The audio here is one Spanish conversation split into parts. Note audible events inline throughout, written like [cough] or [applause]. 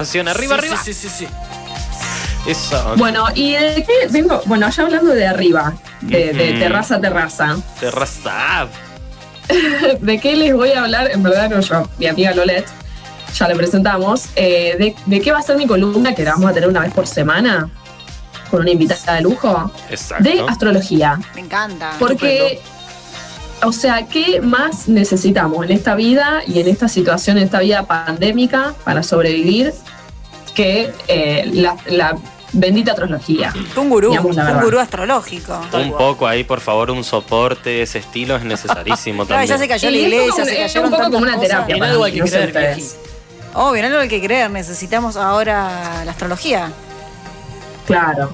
Arriba, Sí, arriba. Sí, sí, sí. sí. Eso. Bueno, ¿y de qué vengo? Bueno, ya hablando de arriba, de, de Ujú. terraza a terraza. Terraza. [laughs] ¿De qué les voy a hablar? En verdad, no yo, mi amiga Lolet, ya le presentamos. eh, de, de qué va a ser mi columna? Que la vamos a tener una vez por semana, con una invitada de lujo, Exacto. de astrología. Me encanta. Porque, o sea, ¿qué más necesitamos en esta vida y en esta situación, en esta vida pandémica para sobrevivir que eh, la, la bendita astrología? Un gurú, Digamos un gurú astrológico. Un poco ahí, por favor, un soporte de ese estilo es necesarísimo [laughs] Claro, también. ya se cayó la Y iglesia, se es cayeron un poco tantas como una cosas. terapia. Para algo mí, hay que no creer. Obvio, no es lo que hay que creer. Necesitamos ahora la astrología. Claro.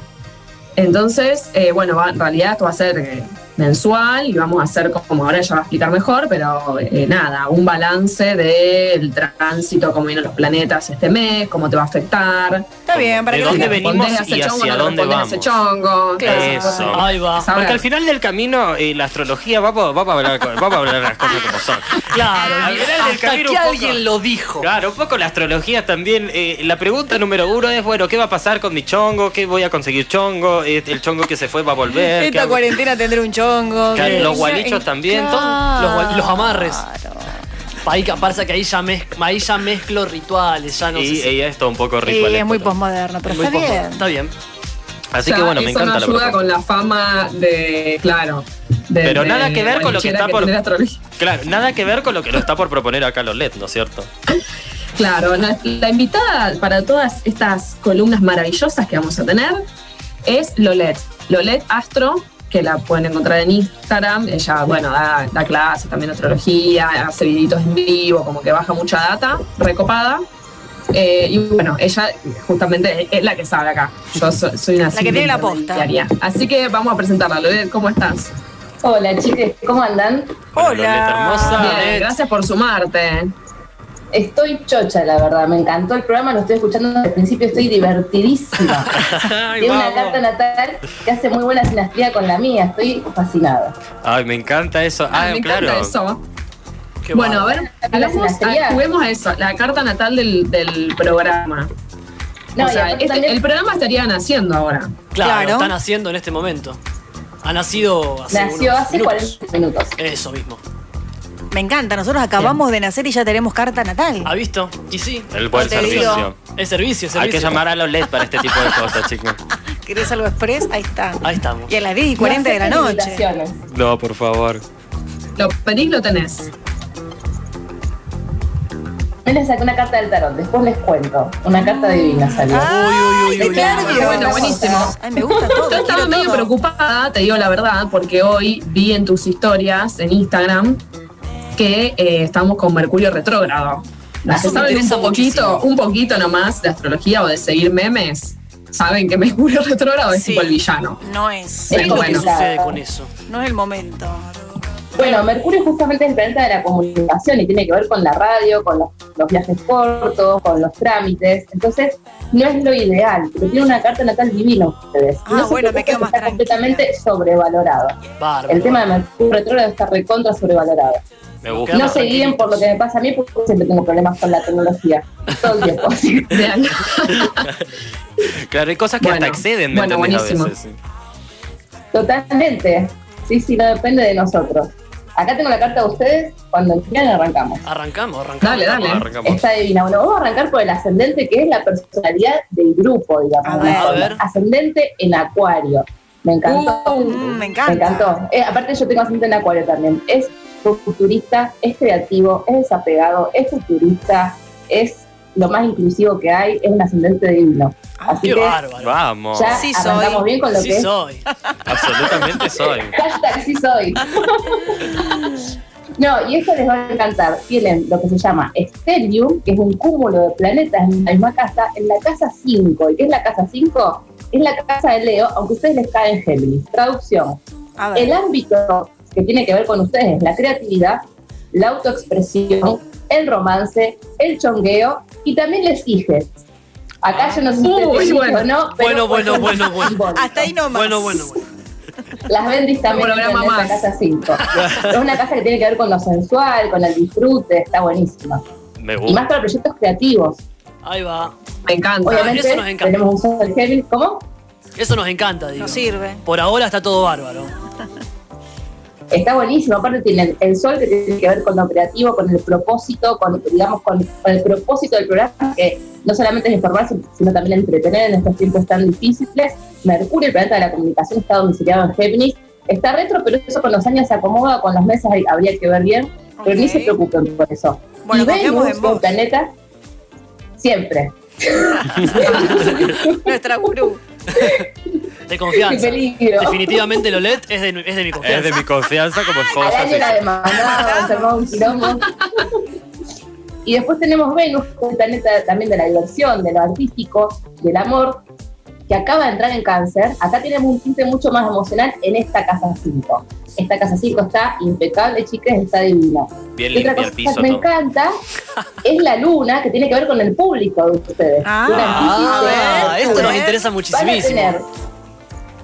Entonces, eh, bueno, va- en realidad esto va a ser eh, mensual y vamos a hacer como ahora ella va a explicar mejor, pero eh, nada, un balance del tránsito, cómo vienen los planetas este mes, cómo te va a afectar. Está bien, para ¿De que dónde venimos y chongo, hacia no dónde a ese chongo. Claro. Eso. Ahí va. Saber. Porque al final del camino, eh, la astrología, vamos, vamos, a hablar, vamos a hablar las cosas como son. Claro, Al final del hasta camino que poco- alguien lo dijo. Claro, un poco la astrología también. eh, la pregunta número uno es, bueno, ¿qué va a pasar con mi chongo? ¿Qué voy a conseguir chongo? ¿El chongo que se fue va a volver? ¿Qué Esta cuarentena tendré un chongo. Claro, los gualichos también. Los gual- los amarres. Ahí que pasa que ahí ya, mez- ahí ya mezclo rituales, ya no y sé si- ella es todo un poco Sí, ritual. es muy posmoderno, pero muy está poco. bien. Está bien. Así O sea, que bueno, me eso encanta no la ayuda propuesta. con la fama de, claro. de- Pero de nada que ver con lo que bolichera está por- tiene la astrología. Claro, nada que ver con lo que lo está por proponer acá los LED, ¿no es cierto? Claro, la, la invitada para todas estas columnas maravillosas que vamos a tener es Lolet. Lolet Astro, que la pueden encontrar en Instagram. Ella, bueno, da, da clases también de astrología, hace videitos en vivo, como que baja mucha data, recopada. Eh, y bueno, ella justamente es la que sabe acá. Yo so- soy una La que tiene la posta. Así que vamos a presentarla. ¿cómo estás? Hola chicas, ¿cómo andan? Hola. Loleta hermosa. Bien, gracias por sumarte. Estoy chocha, la verdad, me encantó el programa, lo estoy escuchando desde el principio, estoy divertidísima. [laughs] Ay, Tiene una carta natal que hace muy buena sinastría con la mía, estoy fascinada. Ay, me encanta eso. Ah, me claro. encanta eso. Qué Bueno, a ver, juguemos a eso, la carta natal del, del programa. No, o sea, este- también el programa estaría naciendo ahora. Claro, Claro. están haciendo en este momento. Ha nacido hace nació unos hace minutos. 40 minutos. Eso mismo. Me encanta, nosotros acabamos de nacer y ya tenemos carta natal. ¿Ha visto? Y sí. El buen Te digo. servicio. Es servicio, es servicio. Hay que llamar a los LED para este tipo de cosas, [laughs] chicos. ¿Querés algo express? Ahí está. Ahí estamos. Y a las 10 y 40 de la No noche. No, por favor. Lo pedís, lo tenés. Me les saqué una carta del tarot, después les cuento. Una carta divina salió. Ah, Uy, uy, uy, uy, claro. Qué bueno, buenísimo. [laughs] Ay, me gusta todo. Yo estaba medio todo. preocupada, te digo la verdad, porque hoy vi en tus historias en Instagram que eh, estamos con Mercurio retrógrado. Las que Eso me saben un poquito, muchísimo. un poquito nomás de astrología o de seguir memes, saben que [laughs] Mercurio retrógrado es Sí. tipo el villano. No es. ¿Qué es lo que Bueno. sucede con eso? No es el momento. Bueno, Mercurio justamente es el planeta de la comunicación y tiene que ver con la radio, con los, los viajes cortos, con los trámites. Entonces, no es lo ideal, pero tiene una carta natal divina ustedes. Ah, no se bueno, me preocupen quedo que más está tranquila. completamente sobrevalorado. Bárbaro. El tema de Mercurio retrógrado está recontra sobrevalorado. Me No se guíen por lo que me pasa a mí porque siempre tengo problemas con la tecnología. Todo el tiempo. [laughs] Claro, hay cosas que Bueno, hasta exceden, ¿me bueno, buenísimo. A veces. sí. Totalmente. Sí, sí, no depende de nosotros. Acá tengo la carta de ustedes. Cuando quieran arrancamos. Arrancamos, arrancamos. Dale, dale. Arrancamos. Está divina. Bueno, vamos a arrancar por el ascendente, que es la personalidad del grupo, digamos. A ver, a ver. Ascendente en Acuario. Me encantó. Uh, me encanta. Me encantó. Eh, aparte, yo tengo ascendente en Acuario también. Es futurista, es creativo, es desapegado, es futurista, es lo más inclusivo que hay, es un ascendente divino. Así Qué que bárbaro. Vamos. ya Sí soy. bien con lo Sí que es. soy. Absolutamente soy. [laughs] Hashtag sí soy. No, y esto les va a encantar. Tienen lo que se llama Stellium, que es un cúmulo de planetas en la misma casa, en la casa 5. ¿Y qué es la casa 5? Es la casa de Leo, aunque a ustedes les cae en Géminis. Traducción. El ámbito que tiene que ver con ustedes es la creatividad, la autoexpresión, el romance, el chongueo y también les hijes. Acá yo no sé si Uy, dije bueno. no, pero Bueno, bueno, bueno, bueno. Hasta ahí nomás. Bueno, bueno, bueno. [laughs] Las bendis también en esta casa 5. [laughs] es una casa que tiene que ver con lo sensual, con el disfrute, está buenísima. Me Y más gusta. para proyectos creativos. Ahí va. Me encanta. Obviamente eso nos encanta. tenemos un. ¿Cómo? Eso nos encanta, digo. No sirve. Por ahora está todo bárbaro. [laughs] Está buenísimo, aparte tiene el sol que tiene que ver con lo creativo, con el propósito, con, digamos, con, con el propósito del programa, que no solamente es informar, sino también entretener en estos tiempos tan difíciles. Mercurio, el planeta de la comunicación, está domiciliado en Géminis. Está retro, pero eso con los años se acomoda, con los meses hay- habría que ver bien, pero ni se preocupen por eso. Bueno, y Venus, en vos. planeta, siempre. [laughs] [laughs] Nuestra gurú. [laughs] De Qué confianza. peligro. Definitivamente Lolet es de, es de mi Es confianza. de mi confianza como esposa. se armaba un quilombo. Y después tenemos Venus, es el planeta también de la diversión, de lo artístico, del amor, que acaba de entrar en cáncer. Acá tenemos un tinte mucho más emocional en esta casa 5. Esta casa 5 está impecable, chicas, está divina. Bien Y otra el cosa piso que me todo. encanta [laughs] es la luna, que tiene que ver con el público de ustedes. Ah, Ah, esto nos interesa van a muchísimo.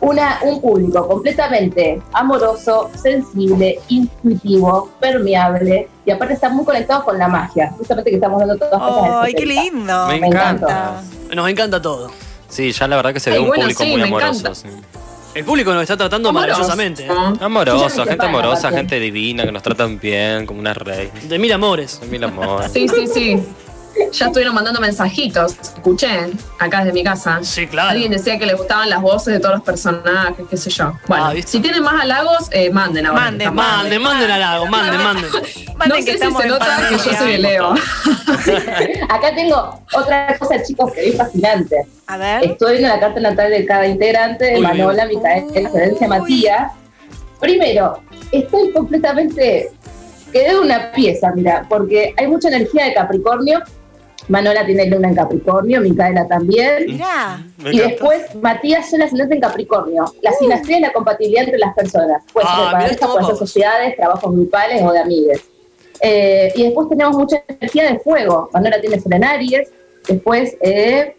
Una, un público completamente amoroso, sensible, intuitivo, permeable y aparte está muy conectado con la magia, justamente que estamos dando todas cosas ¡Ay, qué esotéricas. lindo! Me Me encanta. Nos encanta todo. Sí, ya la verdad que se ve un bueno, público sí, muy amoroso. sí. El público nos está tratando Amoroso. maravillosamente. ¿eh? Amoroso, gente amorosa, gente divina, que nos tratan bien, como una reina. De mil amores. Son mil amores. Sí, sí, sí. Ya estuvieron mandando mensajitos. Escuché acá desde mi casa. Sí, claro. Alguien decía que le gustaban las voces de todos los personajes, qué sé yo. Bueno, Ah, si tienen más halagos, eh, manden ahora. Manden, Manden, manden al lago, manden, [laughs] manden. No Manden sé que si se nota que yo soy el Leo. [laughs] Acá tengo otra cosa, chicos, que es fascinante. A ver. Estoy viendo la carta natal de cada integrante, de Manola, Micael, Florencia, Matías. Primero, estoy completamente... Quedé una pieza, mira, porque hay mucha energía de Capricornio. Manola tiene luna en Capricornio, Micaela también. Mirá. Me Y después, Matías es el ascendente en Capricornio. La sinastría y la compatibilidad entre las personas. Puede Ah, ser de mirá pareja, puede ser sociedades, trabajos grupales o de amigues. Eh, y después tenemos mucha energía de fuego. Manuela tiene sol en Aries. Después, eh,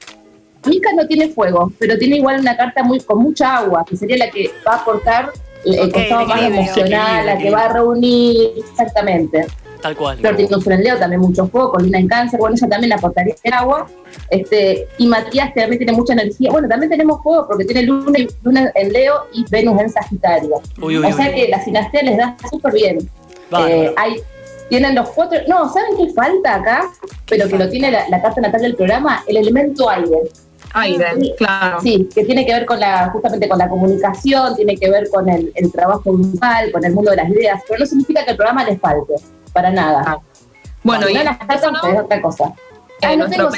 Mica no tiene fuego, pero tiene igual una carta muy con mucha agua, que sería la que va a aportar el Ok, costado más emocional, la que va a reunir, exactamente. Tal cual. Flor tiene un sol en Leo, también mucho fuego, con Luna en Cáncer, bueno, ella también aportaría el agua. Este, y Matías también tiene mucha energía. Bueno, también tenemos fuego porque tiene Luna, y- Luna en Leo y Venus en Sagitario. Uy, uy, o sea uy. que la sinastría les da súper bien. Eh, hay, tienen los cuatro. No, ¿saben qué falta acá? Pero que lo tiene la, la carta natal del programa, el elemento aire. Aire, claro. Sí, que tiene que ver con la, justamente con la comunicación, tiene que ver con el, el trabajo grupal, con el mundo de las ideas, pero no significa que el programa les falte, para nada. Ah, Bueno, y no las eso cartas no, es otra cosa. eh, Ah, no tengo.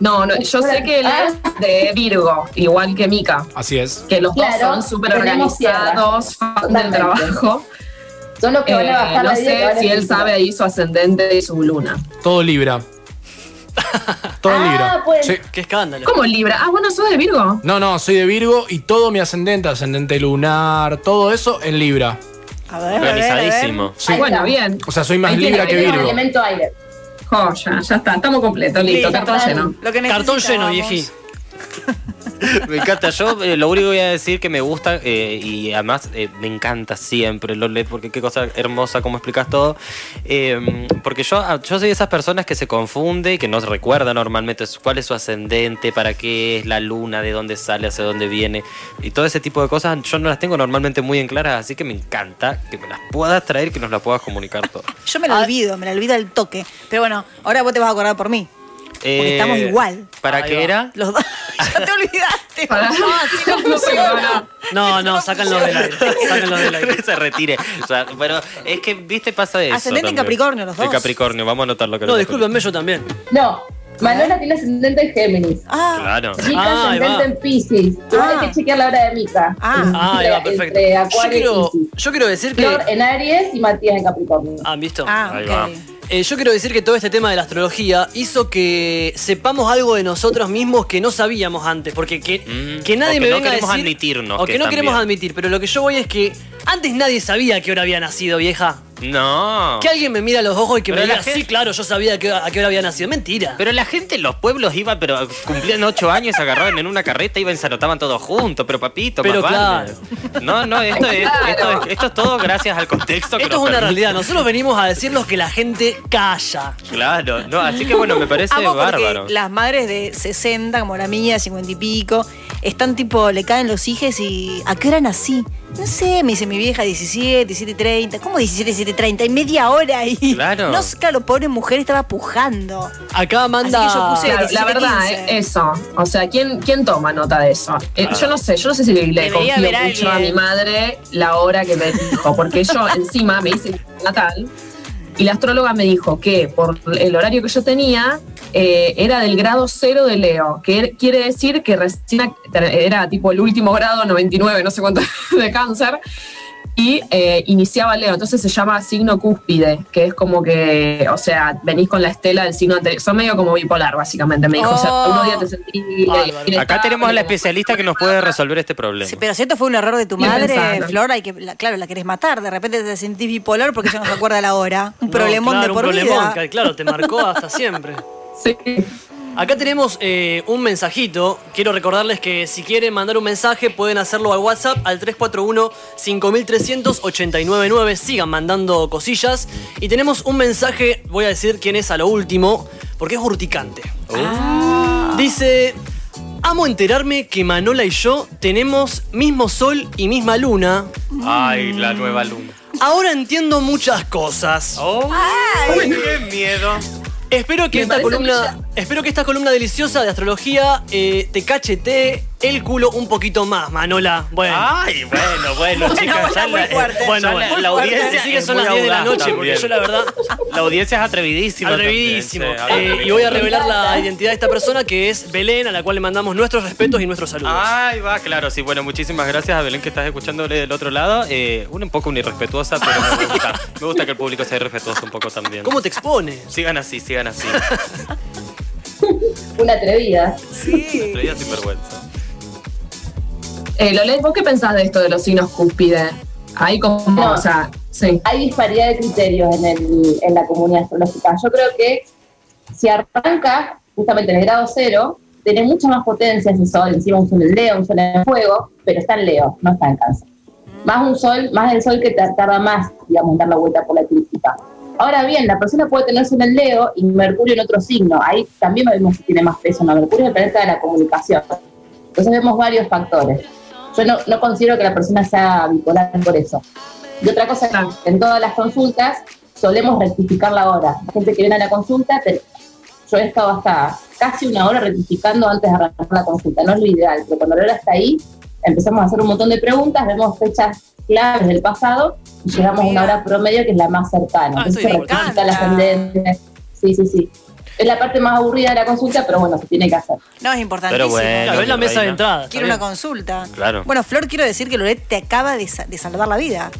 No, no, yo sé que él Ah. es de Virgo, igual que Mika, Así es. que los Claro, dos son súper organizados, fan del trabajo. Son los que van a Eh, bajar no la sé si él sabe ahí su ascendente y su luna. Todo Libra. todo Ah, Libra. pues. Sí. Qué escándalo. ¿Cómo Libra? Ah, bueno, sos de Virgo. No, no, soy de Virgo y todo mi ascendente, ascendente lunar, todo eso en Libra. A ver, a ver, a ver. Organizadísimo. Sí. Ahí Bueno, bien. O sea, soy más Libra que Virgo. elemento aire. Joya, ya está, estamos completos, listo, cartón lleno. Lo que Cartón lleno, viejí. [laughs] [laughs] Me encanta. Yo eh, lo único que voy a decir que me gusta eh, y además eh, me encanta siempre los LED porque qué cosa hermosa como explicas todo. Eh, porque yo, yo soy de esas personas que se confunde y que no recuerda normalmente cuál es su ascendente, para qué es la luna, de dónde sale, hacia dónde viene y todo ese tipo de cosas. Yo no las tengo normalmente muy en claras, así que me encanta que me las puedas traer y que nos las puedas comunicar todo. Yo me lo Ah. olvido, me lo olvido al toque. Pero bueno, ahora vos te vas a acordar por mí. Porque estamos igual. ¿Para qué va. era? Los dos. [laughs] ya te olvidaste. Para- [laughs] No, así no funciona. No, no, sácanlo del aire. Sácanlo del aire. que [laughs] se retire. O sea, pero es que, viste, pasa eso. Ascendente en. Capricornio, los De dos. Capricornio, vamos a anotar lo que No, discúlpenme, yo también. No, Manuela tiene ascendente en Géminis. Ah, Claro. Mica Ah, ascendente en Pisces. Ah. hay que chequear la hora de Mica. Ah. Ah, perfecto. Entre Yo quiero, yo quiero decir que. Flor en Aries y Matías en Capricornio. ¿Han visto? ah, Ahí va. Eh, yo quiero decir que todo este tema de la astrología hizo que sepamos algo de nosotros mismos que no sabíamos antes. Porque que, Mm, que nadie o que me no venga a decir. admitirnos O que que no queremos admitir. Pero lo que yo voy es que antes nadie sabía que hora había nacido, vieja. No. Que alguien me mira a los ojos y que Pero me diga, gente- sí, claro, yo sabía que, a qué hora había nacido. Mentira. Pero la gente en los pueblos iba, pero cumplían ocho años, agarraban en una carreta, iban y se anotaban todos juntos, pero papito, Pero más vale. No, no, esto es, Claro. esto, es, esto es todo gracias al contexto que Esto es una permite. realidad. Nosotros venimos a decirlos que la gente calla. Claro, no, así que bueno, me parece Amo bárbaro. las madres de 60, como la mía, 50 y pico, están tipo, le caen los hijos y ¿a qué hora nací? No sé, me dice mi vieja 17, 17 y 30. ¿Cómo 17, 17 y 30? Y media hora ahí. Claro. [laughs] No, claro, pobre mujer estaba pujando. Acá manda. Así que yo puse- Claro, la 17, verdad, 15. eh, eso. O sea, ¿quién, ¿quién toma nota de eso? Eh. Yo no sé, yo no sé si le, confío mucho a alguien. mi madre la hora que me dijo, porque yo [laughs] encima me hice natal y la astróloga me dijo que por el horario que yo tenía eh, era del grado cero de Leo, que er- quiere decir que recién era tipo el último grado, 99, no sé cuánto, [laughs] de cáncer. Y eh, iniciaba Leo, entonces se llama signo cúspide, que es como que, o sea, venís con la estela del signo anterior. Son medio como bipolar, básicamente. Me dijo, o sea, Oh. unos días te sentís. Bárbaro. Acá tenemos a la especialista que nos puede resolver este problema. Sí, pero si esto fue un error de tu madre. Flor, hay que, la- claro, la querés matar. De repente te sentís bipolar porque ya no se acuerda la hora. Un No, problemón claro, de por un problemón, vida. que, claro, te marcó hasta siempre. Sí. Acá tenemos eh, un mensajito. Quiero recordarles que si quieren mandar un mensaje pueden hacerlo al WhatsApp al 341-5300-899. Sigan mandando cosillas. Y tenemos un mensaje, voy a decir quién es a lo último, porque es urticante. Dice, amo enterarme que Manola y yo tenemos mismo sol y misma luna. Ay, la nueva luna. Ahora entiendo muchas cosas. Oh, qué miedo. Espero que esta columna, espero que esta columna deliciosa de astrología eh, te cachete el culo un poquito más, Manola. Bueno. Ay, bueno, bueno, chicas, bueno, ya muy la, fuerte. Bueno, ya bueno. la, la Muy audiencia. Sí que son las 10 de la noche, porque yo la verdad La audiencia es atrevidísima. atrevidísimo. también, sí, Eh, y voy a revelar la identidad de esta persona que es Belén, a la cual le mandamos nuestros respetos y nuestros saludos. Ay, va, claro, sí. Bueno, muchísimas gracias a Belén que estás escuchándole del otro lado. Eh, una un poco una irrespetuosa, pero me gusta. [laughs] Me gusta que el público sea irrespetuoso un poco también. ¿Cómo te expone? Sigan así, sigan así. [laughs] Una atrevida. Pero ella sin vergüenza. Eh, Lolet, ¿vos qué pensás de esto de los signos cúspide? Ahí como, No. o sea, sí. Hay disparidad de criterios en, el- en la comunidad astrológica. Yo creo que si arranca justamente en el grado cero, tiene mucha más potencia ese sol, encima un sol en Leo, un sol en fuego, pero está en Leo, no está en cáncer. Más un sol, más el sol que tarda más, digamos, en dar la vuelta por la eclíptica. Ahora bien, la persona puede tener sol en Leo y Mercurio en otro signo. Ahí también vemos si tiene más peso. ¿no? Mercurio es el planeta de la comunicación. Entonces vemos varios factores. Yo no, no considero que la persona sea bipolar por eso. Y otra cosa, que en todas las consultas solemos rectificar la hora. La gente que viene a la consulta, te- yo he estado hasta casi una hora rectificando antes de arrancar la consulta. No es lo ideal, pero cuando la hora está ahí, empezamos a hacer un montón de preguntas, vemos fechas claves del pasado y llegamos a una hora promedio que es la más cercana. Ah, Entonces se rectifica la ascendencia. Sí, sí, sí. Es la parte más aburrida de la consulta, pero bueno, se tiene que hacer. No, es importantísimo. Pero bueno. Claro, es la mi mesa de reina. entrada. está Quiero una consulta. Claro. Bueno, Flor, quiero decir que Loret te acaba de, sa- de salvar la vida.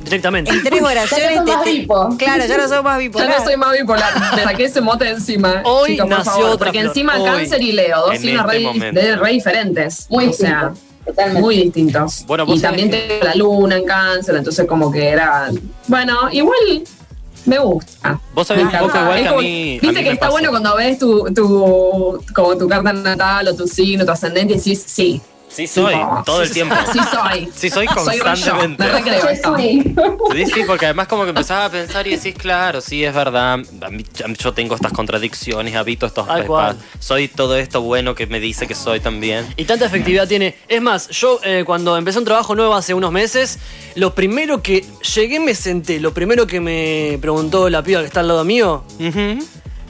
Directamente. En tres oraciones. Ya no te- más te- bipo. Claro, ya no somos más Ya bipolar. no soy más bipolar, me saqué ese mote encima. [laughs] Hoy chicos, por favor, otra Porque flor, encima hoy. cáncer y Leo, dos signos este re, diferentes. Muy o sea, totalmente. muy distintos. Bueno, y también que- tengo la luna en cáncer, entonces como que era... Bueno, igual me gusta. Vos sabés Me un poco encanta. igual Es que a Viste mí que está bueno cuando ves tu, tu, como tu carta natal o tu signo, tu ascendente y decís, sí, Sí, soy, todo el tiempo. sí soy. Sí, soy Soy yo, constantemente. me recreo Yo esto. soy. Sí, sí, porque además como que empezaba a pensar y decís, claro, sí, es verdad, mí- yo tengo estas contradicciones, habito estos cual. soy todo esto bueno que me dice que soy también. Y tanta efectividad tiene. Es más, yo eh, cuando empecé un trabajo nuevo hace unos meses, lo primero que llegué me senté, lo primero que me preguntó la piba que está al lado mío.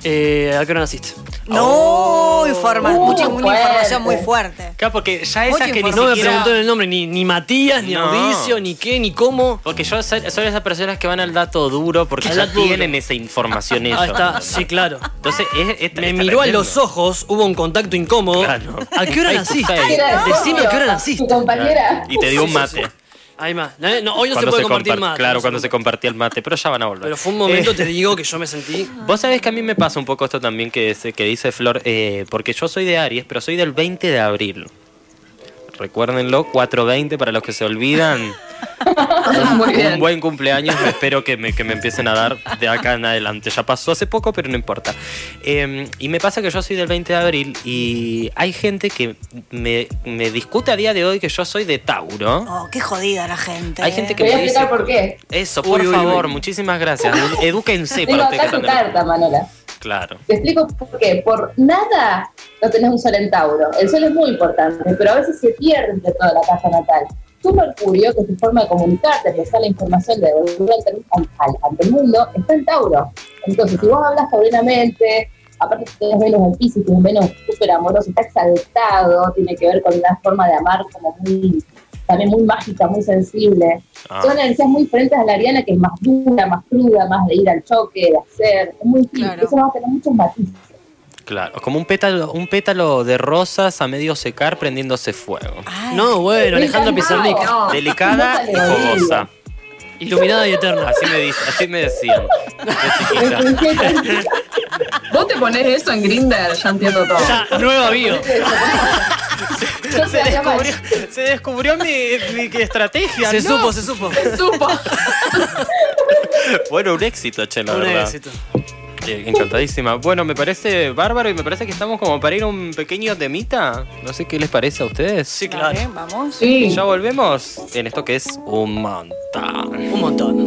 Eh, ¿a qué hora naciste? No, informa, Uh, mucha, una fuerte. información muy fuerte. Claro, porque ya Mucha esa que ni No me siquiera... preguntó el nombre, ni, ni Matías, ni No. Audicio, ni qué, ni cómo. Porque yo soy, soy esas personas que van al dato duro porque Al ya dato duro. tienen esa información ellos. Ahí está, sí, claro. Entonces, es, es- Me está miró a tremendo. los ojos, hubo un contacto incómodo. Claro. ¿A qué hora naciste? Decime a qué hora Tu naciste. compañera. Y te dio un mate. Ahí más. No, hoy no Cuando se puede compartir compar- más. Claro, cuando se- se compartía el mate, pero ya van a volver. Pero fue un momento, Eh, te digo, que yo me sentí. [laughs] Vos sabés que a mí me pasa un poco esto también que, se- que dice Flor, eh, porque yo soy de Aries, pero soy del 20 de abril. Recuérdenlo, 420 para los que se olvidan. [laughs] Muy bien. Un buen cumpleaños, espero que me, que me empiecen a dar de acá en adelante. Ya pasó hace poco, pero no importa. Eh, y me pasa que yo soy del 20 de abril y hay gente que me, me discute a día de hoy que yo soy de Tauro. Oh, qué jodida la gente. Hay gente Te que voy a me dice... explicar por qué. Eso, por Uy, uy, favor, uy. muchísimas gracias. Edúquense Tengo para que carta, Manola. Claro. Te explico por qué. Por nada no tenés un sol en Tauro. El sol es muy importante, pero a veces se pierde entre toda la casa natal. Tu Mercurio, que es tu forma de comunicarte, de usar la información de devolver ante, al- ante el mundo, está en Tauro. Entonces, si vos hablas taurinamente, aparte si tenés Venus en Pisces, que es un Venus súper amoroso, está exaltado, tiene que ver con una forma de amar como muy, también muy mágica, muy sensible. Ah. Son energías muy diferentes a la ariana, que es más dura, más cruda, más de ir al choque, de hacer. Es muy Claro. Eso va a tener muchos matices. Claro, como un pétalo, un pétalo de rosas a medio secar prendiéndose fuego. Ay, No, bueno, Alejandra Pizarnik. No. Delicada [laughs] y fogosa. Iluminada y eterna. Así me, dice- así me decían. de. [laughs] Vos te pones eso en Grinder, ya entiendo todo. Ya, nueva bio. [laughs] Se descubrió, se descubrió mi, mi estrategia. Se ¿no? supo, se supo. Supo. Bueno, un éxito, che, la Un verdad. éxito. Encantadísima. Bueno, me parece bárbaro y me parece que estamos como para ir a un pequeño temita. No sé qué les parece a ustedes. Sí, claro. vamos. Sí. Ya volvemos en esto que es un montón. Un montón.